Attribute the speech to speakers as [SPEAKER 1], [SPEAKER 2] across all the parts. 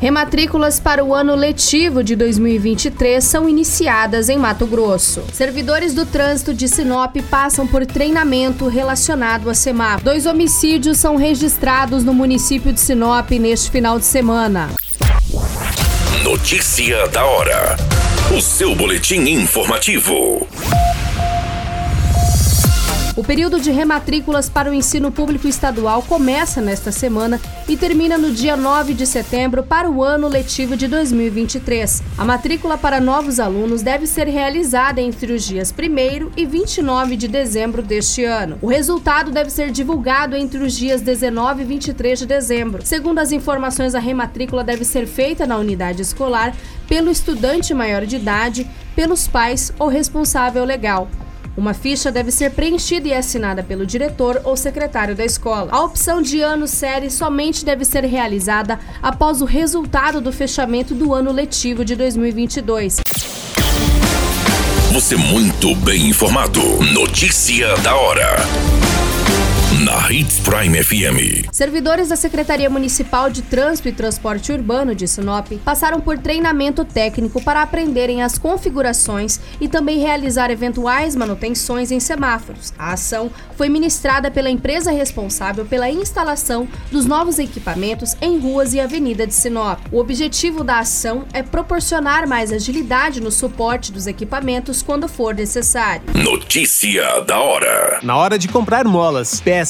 [SPEAKER 1] Rematrículas para o ano letivo de 2023 são iniciadas em Mato Grosso. Servidores do trânsito de Sinop passam por treinamento relacionado a semáforo. Dois homicídios são registrados no município de Sinop neste final de semana.
[SPEAKER 2] Notícia da hora. O seu boletim informativo.
[SPEAKER 1] O período de rematrículas para o ensino público estadual começa nesta semana e termina no dia 9 de setembro para o ano letivo de 2023. A matrícula para novos alunos deve ser realizada entre os dias 1 e 29 de dezembro deste ano. O resultado deve ser divulgado entre os dias 19 e 23 de dezembro. Segundo as informações, a rematrícula deve ser feita na unidade escolar pelo estudante maior de idade, pelos pais ou responsável legal. Uma ficha deve ser preenchida e assinada pelo diretor ou secretário da escola. A opção de ano série somente deve ser realizada após o resultado do fechamento do ano letivo de 2022.
[SPEAKER 2] Você muito bem informado. Notícia da hora na Hits Prime FM.
[SPEAKER 1] Servidores da Secretaria Municipal de Trânsito e Transporte Urbano de Sinop passaram por treinamento técnico para aprenderem as configurações e também realizar eventuais manutenções em semáforos. A ação foi ministrada pela empresa responsável pela instalação dos novos equipamentos em ruas e avenida de Sinop. O objetivo da ação é proporcionar mais agilidade no suporte dos equipamentos quando for necessário.
[SPEAKER 2] Notícia da hora.
[SPEAKER 3] Na hora de comprar molas, peças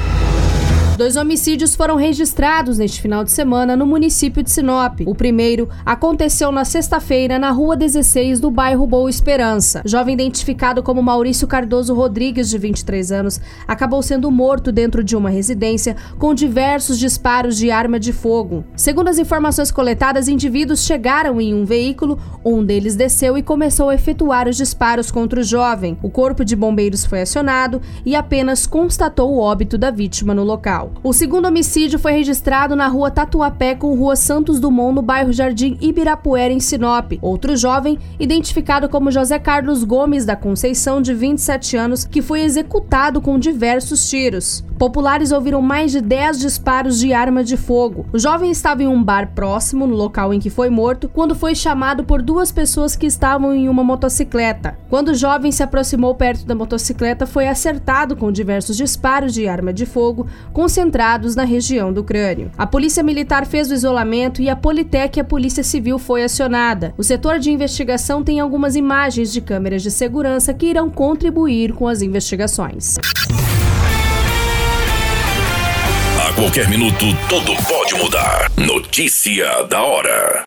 [SPEAKER 1] Dois homicídios foram registrados neste final de semana no município de Sinop. O primeiro aconteceu na sexta-feira na rua 16 do bairro Boa Esperança. Jovem identificado como Maurício Cardoso Rodrigues, de 23 anos, acabou sendo morto dentro de uma residência com diversos disparos de arma de fogo. Segundo as informações coletadas, indivíduos chegaram em um veículo, um deles desceu e começou a efetuar os disparos contra o jovem. O corpo de bombeiros foi acionado e apenas constatou o óbito da vítima no local. O segundo homicídio foi registrado na rua Tatuapé com rua Santos Dumont, no bairro Jardim Ibirapuera, em Sinop. Outro jovem, identificado como José Carlos Gomes da Conceição, de 27 anos, que foi executado com diversos tiros. Populares ouviram mais de 10 disparos de arma de fogo. O jovem estava em um bar próximo, no local em que foi morto, quando foi chamado por duas pessoas que estavam em uma motocicleta. Quando o jovem se aproximou perto da motocicleta, foi acertado com diversos disparos de arma de fogo, concentrados na região do crânio. A Polícia Militar fez o isolamento e a Politec e a Polícia Civil foi acionada. O setor de investigação tem algumas imagens de câmeras de segurança que irão contribuir com as investigações.
[SPEAKER 2] A qualquer minuto, tudo pode mudar. Notícia da hora.